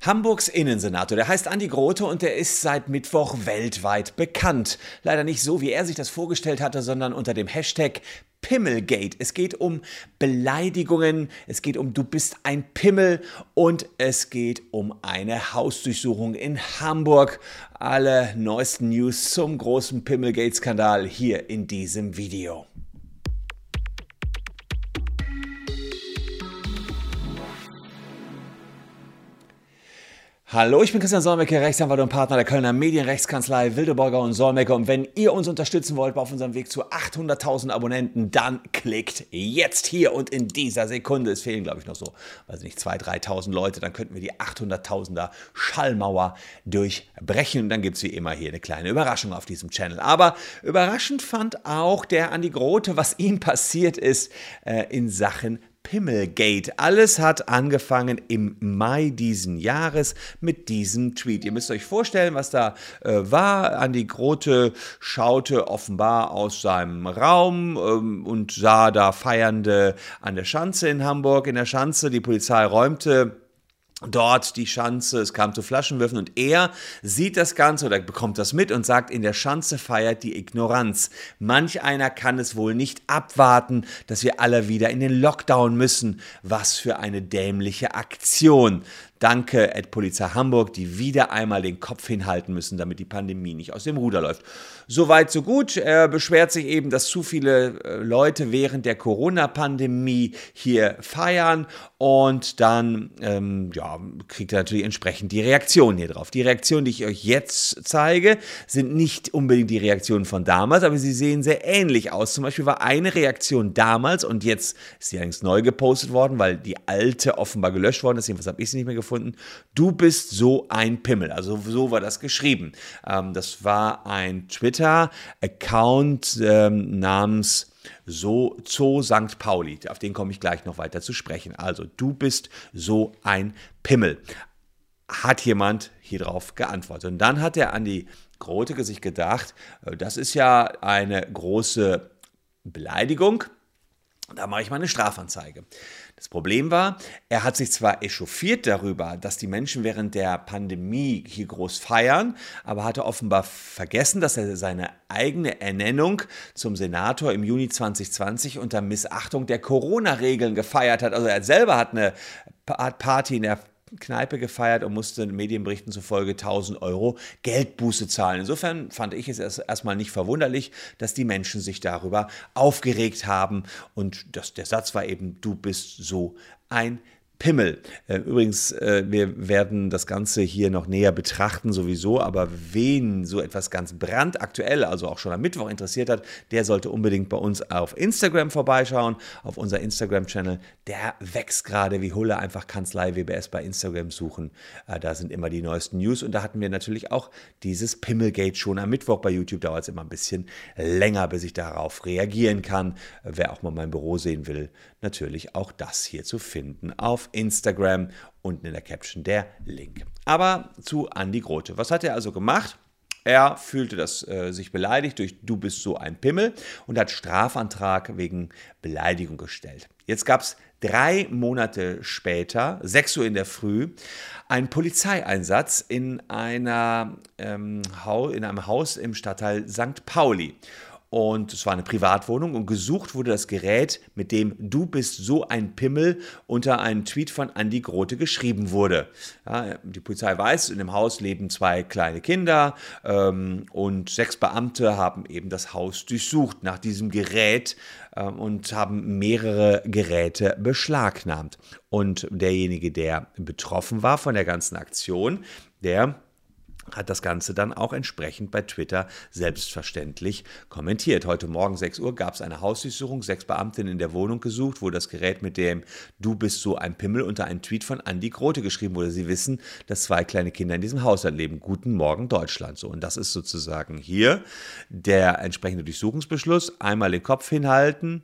Hamburgs Innensenator, der heißt Andi Grote und der ist seit Mittwoch weltweit bekannt. Leider nicht so, wie er sich das vorgestellt hatte, sondern unter dem Hashtag Pimmelgate. Es geht um Beleidigungen, es geht um du bist ein Pimmel und es geht um eine Hausdurchsuchung in Hamburg. Alle neuesten News zum großen Pimmelgate-Skandal hier in diesem Video. Hallo, ich bin Christian Solmecke, Rechtsanwalt und Partner der Kölner Medienrechtskanzlei Wildeborger und Solmecke. Und wenn ihr uns unterstützen wollt auf unserem Weg zu 800.000 Abonnenten, dann klickt jetzt hier und in dieser Sekunde. Es fehlen, glaube ich, noch so, weiß nicht, 2.000, 3.000 Leute. Dann könnten wir die 800.000er Schallmauer durchbrechen. Und dann gibt es wie immer hier eine kleine Überraschung auf diesem Channel. Aber überraschend fand auch der Andi Grote, was ihm passiert ist äh, in Sachen Pimmelgate. Alles hat angefangen im Mai diesen Jahres mit diesem Tweet. Ihr müsst euch vorstellen, was da äh, war. Andi Grote schaute offenbar aus seinem Raum ähm, und sah da Feiernde an der Schanze in Hamburg. In der Schanze, die Polizei räumte dort die Schanze, es kam zu Flaschenwürfen und er sieht das Ganze oder bekommt das mit und sagt, in der Schanze feiert die Ignoranz. Manch einer kann es wohl nicht abwarten, dass wir alle wieder in den Lockdown müssen. Was für eine dämliche Aktion. Danke, Ed Polizei Hamburg, die wieder einmal den Kopf hinhalten müssen, damit die Pandemie nicht aus dem Ruder läuft. Soweit, so gut. Er beschwert sich eben, dass zu viele äh, Leute während der Corona-Pandemie hier feiern und dann ähm, ja, kriegt er natürlich entsprechend die Reaktionen hier drauf. Die Reaktionen, die ich euch jetzt zeige, sind nicht unbedingt die Reaktionen von damals, aber sie sehen sehr ähnlich aus. Zum Beispiel war eine Reaktion damals und jetzt ist sie allerdings neu gepostet worden, weil die alte offenbar gelöscht worden ist. Jedenfalls habe ich sie nicht mehr gefunden gefunden. Du bist so ein Pimmel. Also so war das geschrieben. Ähm, das war ein Twitter-Account ähm, namens so Zoo St. Pauli. Auf den komme ich gleich noch weiter zu sprechen. Also du bist so ein Pimmel. Hat jemand hier drauf geantwortet. Und dann hat er an die Grote sich gedacht, äh, das ist ja eine große Beleidigung. Da mache ich mal eine Strafanzeige. Das Problem war, er hat sich zwar echauffiert darüber, dass die Menschen während der Pandemie hier groß feiern, aber hatte offenbar vergessen, dass er seine eigene Ernennung zum Senator im Juni 2020 unter Missachtung der Corona-Regeln gefeiert hat. Also er selber hat eine Party in der Kneipe gefeiert und musste Medienberichten zufolge 1000 Euro Geldbuße zahlen. Insofern fand ich es erst, erstmal nicht verwunderlich, dass die Menschen sich darüber aufgeregt haben. Und das, der Satz war eben, du bist so ein Pimmel. Äh, übrigens, äh, wir werden das Ganze hier noch näher betrachten sowieso, aber wen so etwas ganz brandaktuell, also auch schon am Mittwoch interessiert hat, der sollte unbedingt bei uns auf Instagram vorbeischauen, auf unser Instagram-Channel. Der wächst gerade wie Hulle, einfach Kanzlei WBS bei Instagram suchen. Äh, da sind immer die neuesten News und da hatten wir natürlich auch dieses Pimmelgate schon am Mittwoch bei YouTube. Dauert es immer ein bisschen länger, bis ich darauf reagieren kann. Wer auch mal mein Büro sehen will, natürlich auch das hier zu finden auf Instagram. Unten in der Caption der Link. Aber zu Andy Grote. Was hat er also gemacht? Er fühlte das, äh, sich beleidigt durch Du bist so ein Pimmel und hat Strafantrag wegen Beleidigung gestellt. Jetzt gab es drei Monate später, 6 Uhr in der Früh, einen Polizeieinsatz in, einer, ähm, in einem Haus im Stadtteil St. Pauli. Und es war eine Privatwohnung und gesucht wurde das Gerät, mit dem Du bist so ein Pimmel unter einen Tweet von Andy Grote geschrieben wurde. Ja, die Polizei weiß, in dem Haus leben zwei kleine Kinder ähm, und sechs Beamte haben eben das Haus durchsucht nach diesem Gerät ähm, und haben mehrere Geräte beschlagnahmt. Und derjenige, der betroffen war von der ganzen Aktion, der hat das Ganze dann auch entsprechend bei Twitter selbstverständlich kommentiert. Heute Morgen 6 Uhr gab es eine Hausdurchsuchung, sechs Beamtinnen in der Wohnung gesucht, wo das Gerät mit dem Du bist so ein Pimmel unter einen Tweet von Andy Grote geschrieben wurde. Sie wissen, dass zwei kleine Kinder in diesem Haushalt leben. Guten Morgen Deutschland. So, und das ist sozusagen hier der entsprechende Durchsuchungsbeschluss. Einmal den Kopf hinhalten,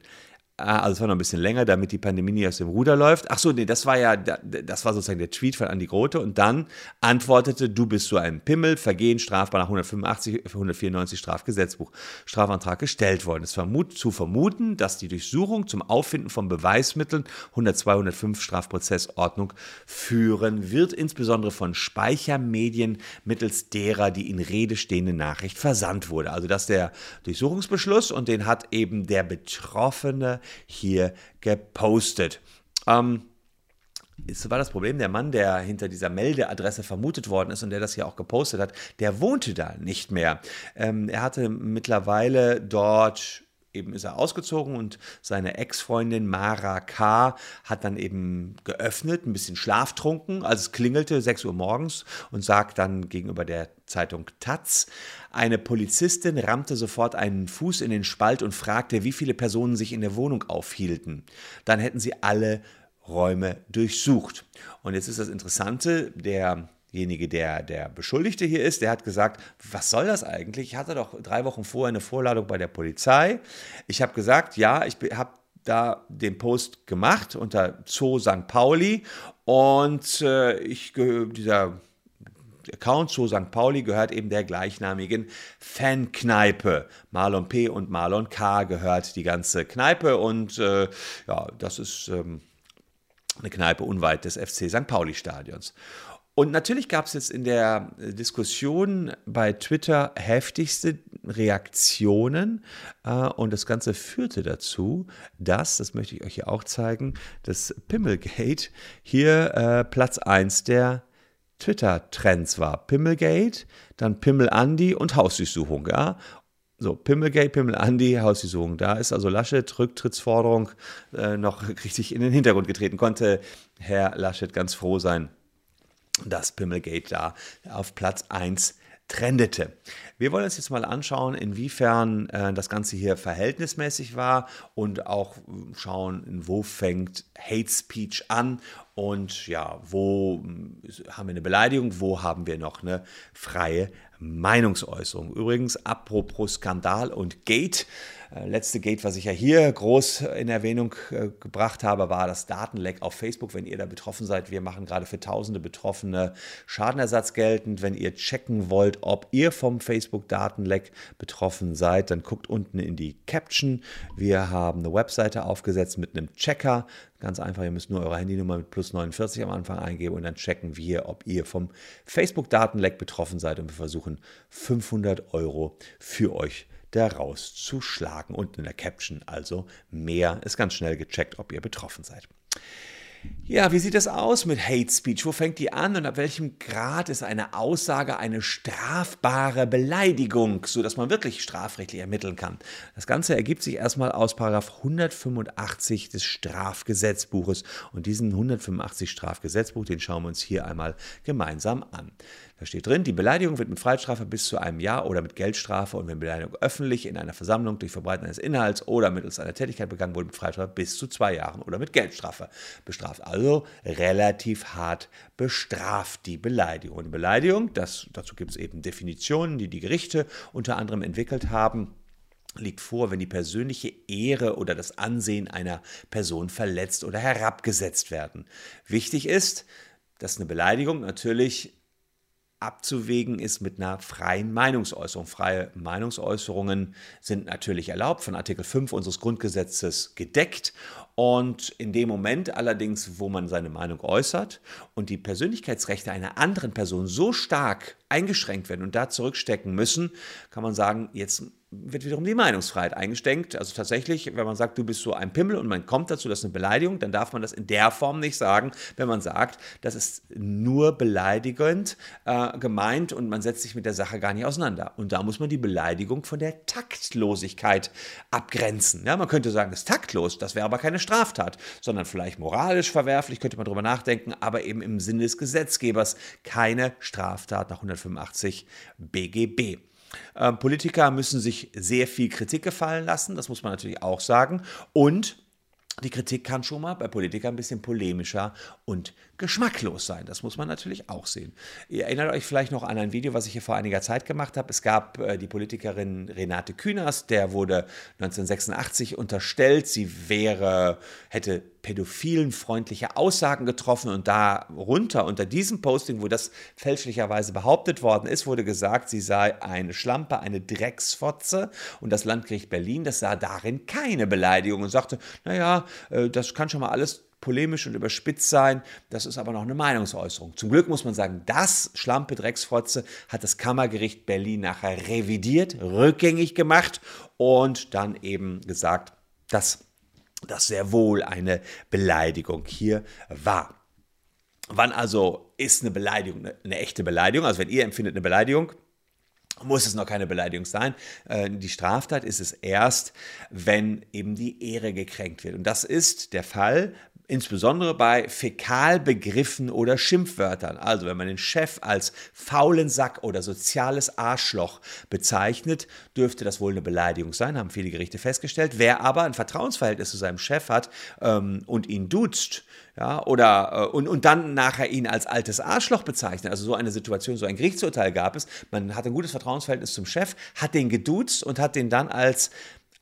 Ah, also es war noch ein bisschen länger, damit die Pandemie nicht aus dem Ruder läuft. Ach so, nee, das war ja, das war sozusagen der Tweet von Andi Grote und dann antwortete, du bist so ein Pimmel, Vergehen strafbar nach 185, 194 Strafgesetzbuch, Strafantrag gestellt worden. Es ist zu vermuten, dass die Durchsuchung zum Auffinden von Beweismitteln 102, 105 Strafprozessordnung führen wird, insbesondere von Speichermedien mittels derer, die in Rede stehende Nachricht versandt wurde. Also das ist der Durchsuchungsbeschluss und den hat eben der Betroffene hier gepostet. Ähm, es war das Problem, der Mann, der hinter dieser Meldeadresse vermutet worden ist und der das hier auch gepostet hat, der wohnte da nicht mehr. Ähm, er hatte mittlerweile dort eben ist er ausgezogen und seine Ex-Freundin Mara K. hat dann eben geöffnet, ein bisschen schlaftrunken, als es klingelte, 6 Uhr morgens und sagt dann gegenüber der Zeitung Taz, eine Polizistin rammte sofort einen Fuß in den Spalt und fragte, wie viele Personen sich in der Wohnung aufhielten. Dann hätten sie alle Räume durchsucht. Und jetzt ist das Interessante, der derjenige, der der Beschuldigte hier ist, der hat gesagt, was soll das eigentlich? Ich hatte doch drei Wochen vorher eine Vorladung bei der Polizei. Ich habe gesagt, ja, ich habe da den Post gemacht unter Zoo St. Pauli und äh, ich dieser Account Zoo St. Pauli gehört eben der gleichnamigen Fankneipe. Marlon P. und Marlon K. gehört die ganze Kneipe und äh, ja, das ist ähm, eine Kneipe unweit des FC St. Pauli Stadions. Und natürlich gab es jetzt in der Diskussion bei Twitter heftigste Reaktionen äh, und das Ganze führte dazu, dass, das möchte ich euch hier auch zeigen, das Pimmelgate hier äh, Platz 1 der Twitter-Trends war. Pimmelgate, dann Pimmel Andi und Hausdurchsuchung, ja. So, Pimmelgate, Pimmel Andi, Hausdurchsuchung. Da ist also Laschet Rücktrittsforderung äh, noch richtig in den Hintergrund getreten. Konnte Herr Laschet ganz froh sein, dass Pimmelgate da auf Platz 1 trendete. Wir wollen uns jetzt mal anschauen, inwiefern äh, das Ganze hier verhältnismäßig war und auch schauen, wo fängt Hate Speech an und ja, wo äh, haben wir eine Beleidigung, wo haben wir noch eine freie Meinungsäußerung. Übrigens, apropos Skandal und Gate, äh, letzte Gate, was ich ja hier groß in Erwähnung äh, gebracht habe, war das Datenleck auf Facebook. Wenn ihr da betroffen seid, wir machen gerade für tausende Betroffene Schadenersatz geltend. Wenn ihr checken wollt, ob ihr vom Facebook-Datenleck betroffen seid, dann guckt unten in die Caption. Wir haben eine Webseite aufgesetzt mit einem Checker. Ganz einfach, ihr müsst nur eure Handynummer mit plus 49 am Anfang eingeben und dann checken wir, ob ihr vom Facebook-Datenleck betroffen seid und wir versuchen 500 Euro für euch daraus zu schlagen. Und in der Caption also mehr ist ganz schnell gecheckt, ob ihr betroffen seid. Ja, wie sieht es aus mit Hate Speech? Wo fängt die an und ab welchem Grad ist eine Aussage eine strafbare Beleidigung, sodass man wirklich strafrechtlich ermitteln kann? Das Ganze ergibt sich erstmal aus Paragraph 185 des Strafgesetzbuches und diesen 185 Strafgesetzbuch, den schauen wir uns hier einmal gemeinsam an. Da steht drin, die Beleidigung wird mit Freiheitsstrafe bis zu einem Jahr oder mit Geldstrafe und wenn Beleidigung öffentlich in einer Versammlung durch Verbreiten eines Inhalts oder mittels einer Tätigkeit begangen wurde, mit Freiheitsstrafe bis zu zwei Jahren oder mit Geldstrafe bestraft. Also relativ hart bestraft die Beleidigung. Und Beleidigung, das, dazu gibt es eben Definitionen, die die Gerichte unter anderem entwickelt haben liegt vor, wenn die persönliche Ehre oder das Ansehen einer Person verletzt oder herabgesetzt werden. Wichtig ist, dass eine Beleidigung natürlich abzuwägen ist mit einer freien Meinungsäußerung. Freie Meinungsäußerungen sind natürlich erlaubt, von Artikel 5 unseres Grundgesetzes gedeckt. Und in dem Moment allerdings, wo man seine Meinung äußert und die Persönlichkeitsrechte einer anderen Person so stark eingeschränkt werden und da zurückstecken müssen, kann man sagen, jetzt wird wiederum die Meinungsfreiheit eingeschränkt. Also tatsächlich, wenn man sagt, du bist so ein Pimmel und man kommt dazu, das ist eine Beleidigung, dann darf man das in der Form nicht sagen, wenn man sagt, das ist nur beleidigend äh, gemeint und man setzt sich mit der Sache gar nicht auseinander. Und da muss man die Beleidigung von der Taktlosigkeit abgrenzen. Ja, man könnte sagen, das ist taktlos, das wäre aber keine Straftat, sondern vielleicht moralisch verwerflich, könnte man darüber nachdenken, aber eben im Sinne des Gesetzgebers keine Straftat nach 185 BGB. Äh, Politiker müssen sich sehr viel Kritik gefallen lassen, das muss man natürlich auch sagen. Und die Kritik kann schon mal bei Politikern ein bisschen polemischer und geschmacklos sein. Das muss man natürlich auch sehen. Ihr erinnert euch vielleicht noch an ein Video, was ich hier vor einiger Zeit gemacht habe. Es gab äh, die Politikerin Renate Künast, der wurde 1986 unterstellt, sie wäre, hätte pädophilen freundliche Aussagen getroffen und darunter, unter diesem Posting, wo das fälschlicherweise behauptet worden ist, wurde gesagt, sie sei eine Schlampe, eine Drecksfotze und das Landgericht Berlin, das sah darin keine Beleidigung und sagte, naja, äh, das kann schon mal alles polemisch und überspitzt sein. Das ist aber noch eine Meinungsäußerung. Zum Glück muss man sagen, das Schlampe Drecksfotze hat das Kammergericht Berlin nachher revidiert, rückgängig gemacht und dann eben gesagt, dass das sehr wohl eine Beleidigung hier war. Wann also ist eine Beleidigung eine, echte Beleidigung? Also wenn ihr empfindet eine Beleidigung, muss es noch keine Beleidigung sein. Äh, die Straftat ist es erst, wenn eben die Ehre gekränkt wird. Und das ist der Fall insbesondere bei Fäkalbegriffen oder Schimpfwörtern. Also wenn man den Chef als faulen Sack oder soziales Arschloch bezeichnet, dürfte das wohl eine Beleidigung sein, haben viele Gerichte festgestellt. Wer aber ein Vertrauensverhältnis zu seinem Chef hat ähm, und ihn duzt, ja, oder äh, und, und dann nachher ihn als altes Arschloch bezeichnet. Also so eine Situation, so ein Gerichtsurteil gab es. Man hat ein gutes Vertrauensverhältnis zum Chef, hat den geduzt und hat den dann als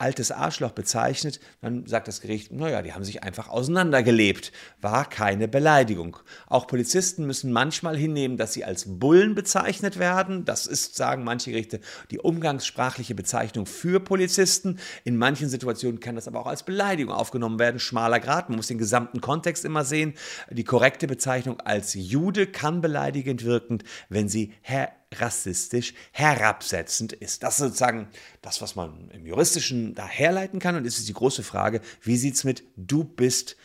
altes Arschloch bezeichnet, dann sagt das Gericht, naja, die haben sich einfach auseinandergelebt. War keine Beleidigung. Auch Polizisten müssen manchmal hinnehmen, dass sie als Bullen bezeichnet werden. Das ist, sagen manche Gerichte, die umgangssprachliche Bezeichnung für Polizisten. In manchen Situationen kann das aber auch als Beleidigung aufgenommen werden. Schmaler Grad, man muss den gesamten Kontext immer sehen. Die korrekte Bezeichnung als Jude kann beleidigend wirkend, wenn sie Herr rassistisch herabsetzend ist. Das ist sozusagen das, was man im Juristischen da herleiten kann. Und es ist die große Frage, wie sieht es mit du bist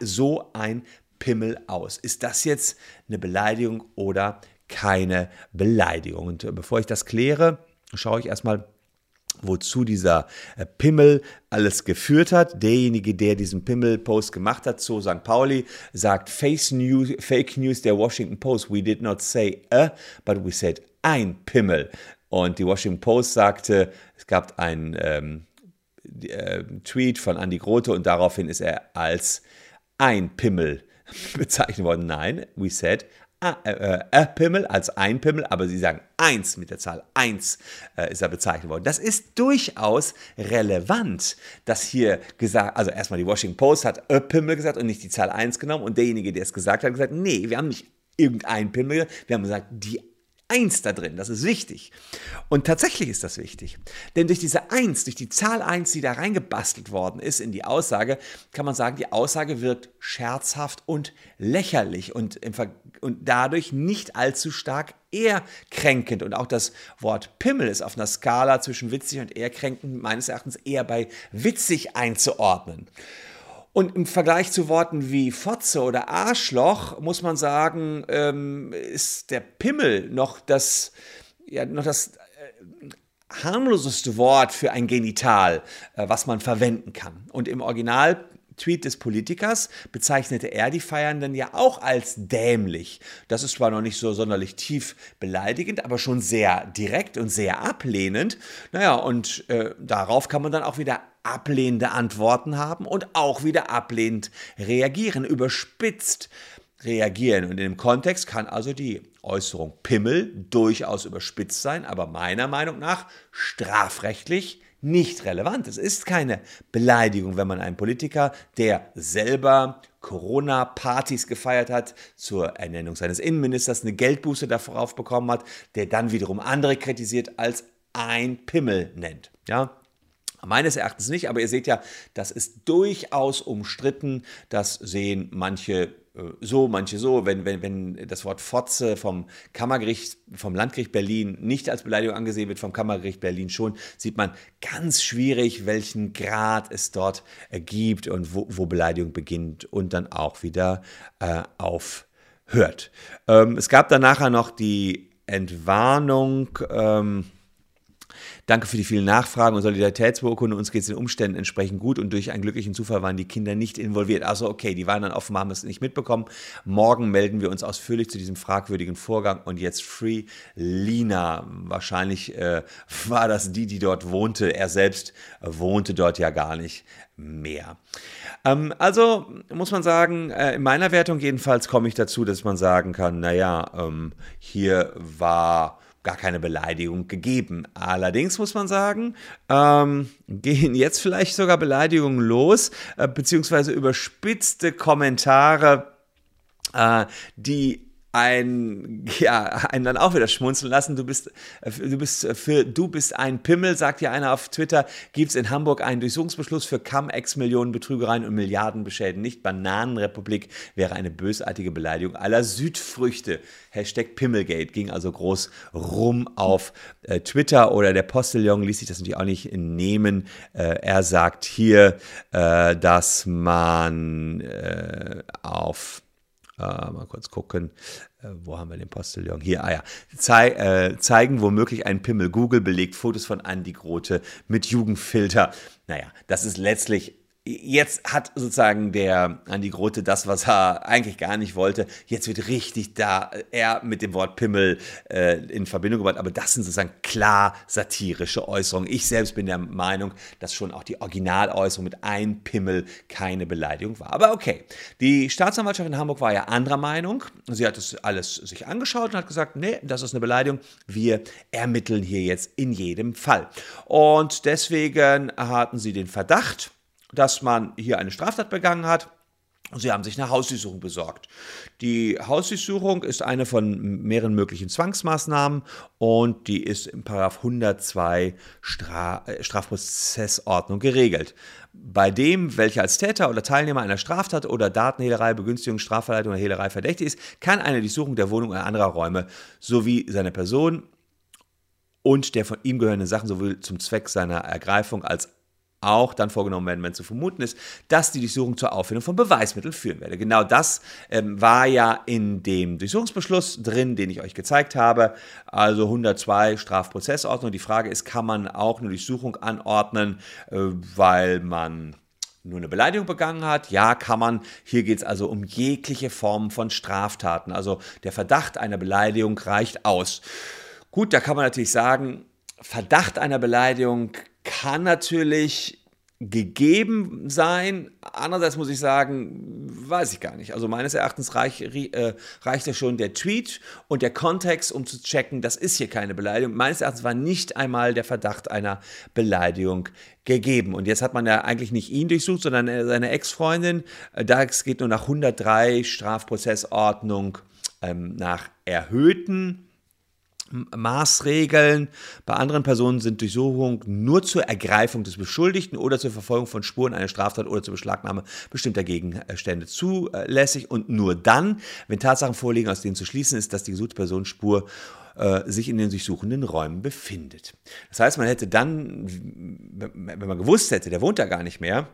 so ein Pimmel aus? Ist das jetzt eine Beleidigung oder keine Beleidigung? Und bevor ich das kläre, schaue ich erstmal wozu dieser äh, Pimmel alles geführt hat. Derjenige, der diesen Pimmel-Post gemacht hat, so St. Pauli, sagt Face News, Fake News der Washington Post. We did not say a, but we said ein Pimmel. Und die Washington Post sagte, es gab einen ähm, äh, Tweet von Andy Grote und daraufhin ist er als ein Pimmel bezeichnet worden. Nein, we said a, äh, äh, Pimmel als ein Pimmel, aber sie sagen eins mit der Zahl eins äh, ist er bezeichnet worden. Das ist durchaus relevant, dass hier gesagt, also erstmal die Washington Post hat a Pimmel gesagt und nicht die Zahl eins genommen und derjenige, der es gesagt hat, hat gesagt, nee, wir haben nicht irgendein Pimmel, wir haben gesagt die Eins da drin, das ist wichtig. Und tatsächlich ist das wichtig. Denn durch diese Eins, durch die Zahl Eins, die da reingebastelt worden ist in die Aussage, kann man sagen, die Aussage wirkt scherzhaft und lächerlich und, und dadurch nicht allzu stark ehrkränkend. Und auch das Wort Pimmel ist auf einer Skala zwischen witzig und ehrkränkend meines Erachtens eher bei witzig einzuordnen. Und im Vergleich zu Worten wie Fotze oder Arschloch muss man sagen, ähm, ist der Pimmel noch das, ja, noch das äh, harmloseste Wort für ein Genital, äh, was man verwenden kann. Und im Original Tweet des Politikers bezeichnete er die Feiernden ja auch als dämlich. Das ist zwar noch nicht so sonderlich tief beleidigend, aber schon sehr direkt und sehr ablehnend. Naja, und äh, darauf kann man dann auch wieder ablehnende Antworten haben und auch wieder ablehnend reagieren, überspitzt reagieren. Und in dem Kontext kann also die Äußerung Pimmel durchaus überspitzt sein, aber meiner Meinung nach strafrechtlich nicht relevant. Es ist keine Beleidigung, wenn man einen Politiker, der selber Corona-Partys gefeiert hat, zur Ernennung seines Innenministers eine Geldbuße darauf bekommen hat, der dann wiederum andere kritisiert als ein Pimmel nennt. Ja, Meines Erachtens nicht, aber ihr seht ja, das ist durchaus umstritten. Das sehen manche äh, so, manche so. Wenn, wenn, wenn das Wort Fotze vom Kammergericht, vom Landgericht Berlin nicht als Beleidigung angesehen wird, vom Kammergericht Berlin schon, sieht man ganz schwierig, welchen Grad es dort äh, gibt und wo, wo Beleidigung beginnt und dann auch wieder äh, aufhört. Ähm, es gab dann nachher noch die Entwarnung. Ähm, Danke für die vielen Nachfragen und Solidaritätsbeurkunde. Uns geht es den Umständen entsprechend gut und durch einen glücklichen Zufall waren die Kinder nicht involviert. Also okay, die waren dann offenbar, haben es nicht mitbekommen. Morgen melden wir uns ausführlich zu diesem fragwürdigen Vorgang und jetzt Free Lina. Wahrscheinlich äh, war das die, die dort wohnte. Er selbst wohnte dort ja gar nicht mehr. Ähm, also muss man sagen, äh, in meiner Wertung jedenfalls komme ich dazu, dass man sagen kann, naja, ähm, hier war gar keine Beleidigung gegeben. Allerdings muss man sagen, ähm, gehen jetzt vielleicht sogar Beleidigungen los, äh, beziehungsweise überspitzte Kommentare, äh, die ein, ja, einen dann auch wieder schmunzeln lassen. Du bist, du bist für, du bist ein Pimmel, sagt ja einer auf Twitter, gibt es in Hamburg einen Durchsuchungsbeschluss für Cum-Ex Millionen Betrügereien und Milliardenbeschäden. Nicht Bananenrepublik wäre eine bösartige Beleidigung aller Südfrüchte. Hashtag Pimmelgate ging also groß rum auf äh, Twitter oder der Postillon ließ sich das natürlich auch nicht nehmen. Äh, er sagt hier, äh, dass man äh, auf äh, mal kurz gucken. Äh, wo haben wir den Postillon? Hier, ah ja. Zei äh, zeigen womöglich einen Pimmel. Google belegt Fotos von Andy Grote mit Jugendfilter. Naja, das ist letztlich jetzt hat sozusagen der Andi Grote das, was er eigentlich gar nicht wollte. Jetzt wird richtig da er mit dem Wort Pimmel äh, in Verbindung gebracht. Aber das sind sozusagen klar satirische Äußerungen. Ich selbst bin der Meinung, dass schon auch die Originaläußerung mit ein Pimmel keine Beleidigung war. Aber okay, die Staatsanwaltschaft in Hamburg war ja anderer Meinung. Sie hat das alles sich angeschaut und hat gesagt, nee, das ist eine Beleidigung. Wir ermitteln hier jetzt in jedem Fall. Und deswegen hatten sie den Verdacht, dass man hier eine Straftat begangen hat. Sie haben sich eine Hausdurchsuchung besorgt. Die Hausdurchsuchung ist eine von mehreren möglichen Zwangsmaßnahmen und die ist im Paragraph 102 Stra äh, Strafprozessordnung geregelt. Bei dem, welcher als Täter oder Teilnehmer einer Straftat oder Datenhehlerei, Begünstigung, Strafverleitung oder Hehlerei verdächtig ist, kann eine Durchsuchung der Wohnung oder anderer Räume sowie seiner Person und der von ihm gehörenden Sachen sowohl zum Zweck seiner Ergreifung als auch dann vorgenommen werden, wenn zu vermuten ist, dass die Durchsuchung zur Auffindung von Beweismitteln führen werde. Genau das ähm, war ja in dem Durchsuchungsbeschluss drin, den ich euch gezeigt habe, also 102 Strafprozessordnung. Die Frage ist, kann man auch eine Durchsuchung anordnen, äh, weil man nur eine Beleidigung begangen hat. Ja, kann man. Hier geht es also um jegliche Formen von Straftaten. Also der Verdacht einer Beleidigung reicht aus. Gut, da kann man natürlich sagen, Verdacht einer Beleidigung kann natürlich gegeben sein. Andererseits muss ich sagen, weiß ich gar nicht. Also meines Erachtens reich, äh, reicht ja schon der Tweet und der Kontext, um zu checken, das ist hier keine Beleidigung. Meines Erachtens war nicht einmal der Verdacht einer Beleidigung gegeben. Und jetzt hat man ja eigentlich nicht ihn durchsucht, sondern seine Ex-Freundin. Das geht nur nach 103 Strafprozessordnung ähm, nach erhöhten Maßregeln. Bei anderen Personen sind Durchsuchungen nur zur Ergreifung des Beschuldigten oder zur Verfolgung von Spuren einer Straftat oder zur Beschlagnahme bestimmter Gegenstände zulässig und nur dann, wenn Tatsachen vorliegen, aus denen zu schließen ist, dass die gesuchte Person Spur äh, sich in den durchsuchenden Räumen befindet. Das heißt, man hätte dann, wenn man gewusst hätte, der wohnt da gar nicht mehr,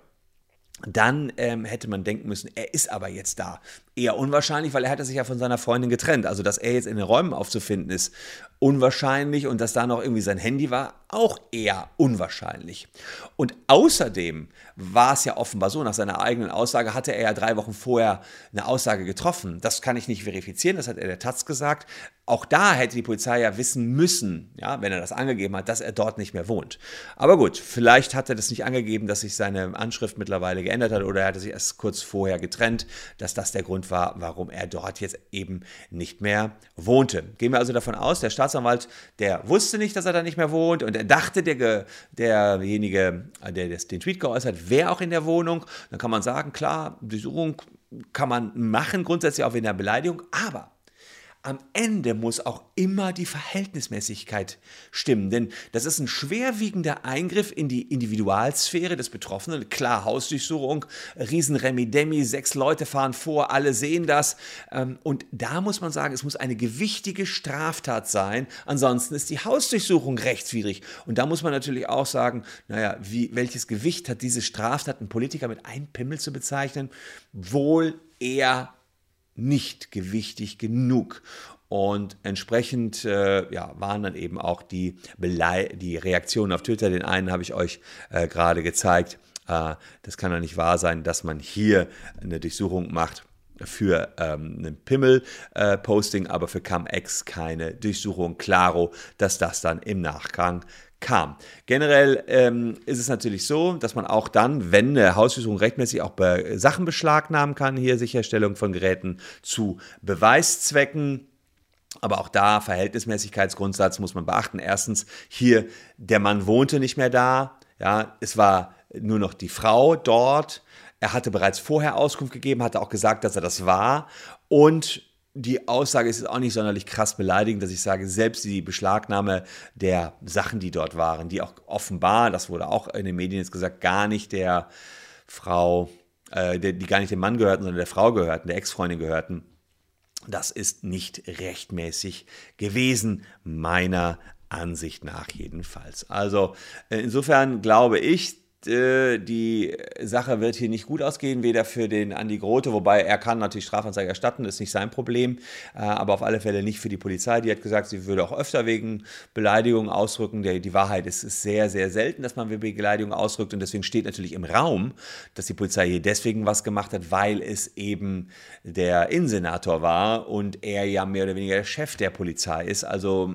dann ähm, hätte man denken müssen, er ist aber jetzt da. Eher unwahrscheinlich, weil er hatte sich ja von seiner Freundin getrennt. Also, dass er jetzt in den Räumen aufzufinden ist, unwahrscheinlich. Und dass da noch irgendwie sein Handy war, auch eher unwahrscheinlich. Und außerdem war es ja offenbar so, nach seiner eigenen Aussage hatte er ja drei Wochen vorher eine Aussage getroffen. Das kann ich nicht verifizieren, das hat er der Taz gesagt. Auch da hätte die Polizei ja wissen müssen, ja, wenn er das angegeben hat, dass er dort nicht mehr wohnt. Aber gut, vielleicht hat er das nicht angegeben, dass sich seine Anschrift mittlerweile geändert hat oder er hatte sich erst kurz vorher getrennt, dass das der Grund war, warum er dort jetzt eben nicht mehr wohnte. Gehen wir also davon aus, der Staatsanwalt, der wusste nicht, dass er da nicht mehr wohnt und er dachte, der, derjenige, der den Tweet geäußert, wäre auch in der Wohnung. Dann kann man sagen, klar, Durchsuchung kann man machen, grundsätzlich auch in der Beleidigung, aber am Ende muss auch immer die Verhältnismäßigkeit stimmen, denn das ist ein schwerwiegender Eingriff in die Individualsphäre des Betroffenen. Klar, Hausdurchsuchung, Riesenremi-Demi, sechs Leute fahren vor, alle sehen das. Ähm, und da muss man sagen, es muss eine gewichtige Straftat sein, ansonsten ist die Hausdurchsuchung rechtswidrig. Und da muss man natürlich auch sagen, naja, wie, welches Gewicht hat diese Straftat, einen Politiker mit einem Pimmel zu bezeichnen? Wohl eher nicht gewichtig genug. Und entsprechend äh, ja, waren dann eben auch die, die Reaktionen auf Twitter. Den einen habe ich euch äh, gerade gezeigt. Äh, das kann doch nicht wahr sein, dass man hier eine Durchsuchung macht für ähm, ein Pimmel-Posting, aber für CumX keine Durchsuchung. Claro, dass das dann im Nachgang kam. Generell ähm, ist es natürlich so, dass man auch dann, wenn eine Hausdurchsuchung rechtmäßig auch Be Sachen beschlagnahmen kann, hier Sicherstellung von Geräten zu Beweiszwecken. Aber auch da Verhältnismäßigkeitsgrundsatz muss man beachten. Erstens, hier der Mann wohnte nicht mehr da. Ja, es war nur noch die Frau dort. Er hatte bereits vorher Auskunft gegeben, hatte auch gesagt, dass er das war. Und die Aussage ist auch nicht sonderlich krass beleidigend, dass ich sage, selbst die Beschlagnahme der Sachen, die dort waren, die auch offenbar, das wurde auch in den Medien jetzt gesagt, gar nicht der Frau, äh, die, die gar nicht dem Mann gehörten, sondern der Frau gehörten, der Ex-Freundin gehörten, das ist nicht rechtmäßig gewesen, meiner Ansicht nach jedenfalls. Also äh, insofern glaube ich, äh, die Sache wird hier nicht gut ausgehen, weder für den Andi Grote, wobei er kann natürlich Strafanzeige erstatten, ist nicht sein Problem, äh, aber auf alle Fälle nicht für die Polizei. Die hat gesagt, sie würde auch öfter wegen Beleidigung ausrücken. Die Wahrheit ist, es ist sehr, sehr selten, dass man wegen Beleidigung ausrückt und deswegen steht natürlich im Raum, dass die Polizei hier deswegen was gemacht hat, weil es eben der Innensenator war und er ja mehr oder weniger der Chef der Polizei ist. Also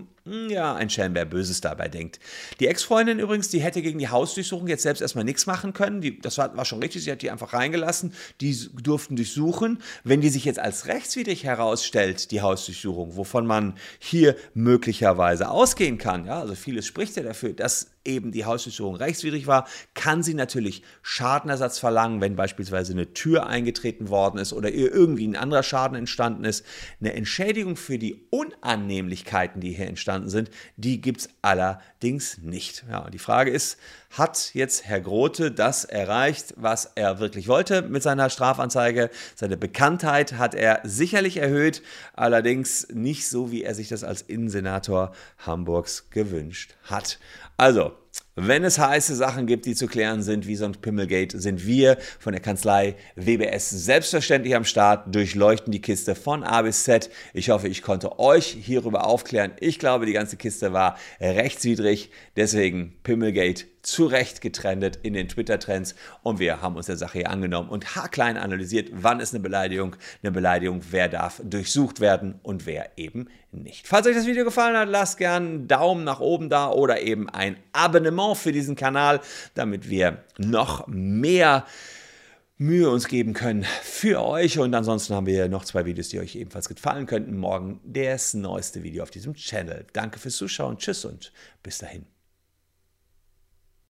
ja, ein Schelm, wer Böses dabei denkt. Die Ex-Freundin übrigens, die hätte gegen die Hausdurchsuchung jetzt selbst erstmal nichts machen können. Die, das war, war, schon richtig, sie hat die einfach reingelassen. Die durften durchsuchen. Wenn die sich jetzt als rechtswidrig herausstellt, die Hausdurchsuchung, wovon man hier möglicherweise ausgehen kann, ja, also vieles spricht ja dafür, dass eben die Hausdurchsuchung rechtswidrig war, kann sie natürlich Schadenersatz verlangen, wenn beispielsweise eine Tür eingetreten worden ist oder ihr irgendwie ein anderer Schaden entstanden ist. Eine Entschädigung für die Unannehmlichkeiten, die hier entstanden sind, die gibt es allerdings nicht. Ja, die Frage ist, hat jetzt Herr Grote das erreicht, was er wirklich wollte mit seiner Strafanzeige? Seine Bekanntheit hat er sicherlich erhöht, allerdings nicht so, wie er sich das als Innensenator Hamburgs gewünscht hat. Also, wenn es heiße Sachen gibt, die zu klären sind, wie so ein Pimmelgate, sind wir von der Kanzlei WBS selbstverständlich am Start, durchleuchten die Kiste von A bis Z. Ich hoffe, ich konnte euch hierüber aufklären. Ich glaube, die ganze Kiste war rechtswidrig. Deswegen Pimmelgate zu Recht getrendet in den Twitter-Trends und wir haben uns der Sache hier angenommen und haarklein analysiert, wann ist eine Beleidigung, eine Beleidigung, wer darf durchsucht werden und wer eben nicht. Falls euch das Video gefallen hat, lasst gerne einen Daumen nach oben da oder eben ein Abonnement für diesen Kanal, damit wir noch mehr Mühe uns geben können für euch. Und ansonsten haben wir noch zwei Videos, die euch ebenfalls gefallen könnten. Morgen das neueste Video auf diesem Channel. Danke fürs Zuschauen. Tschüss und bis dahin.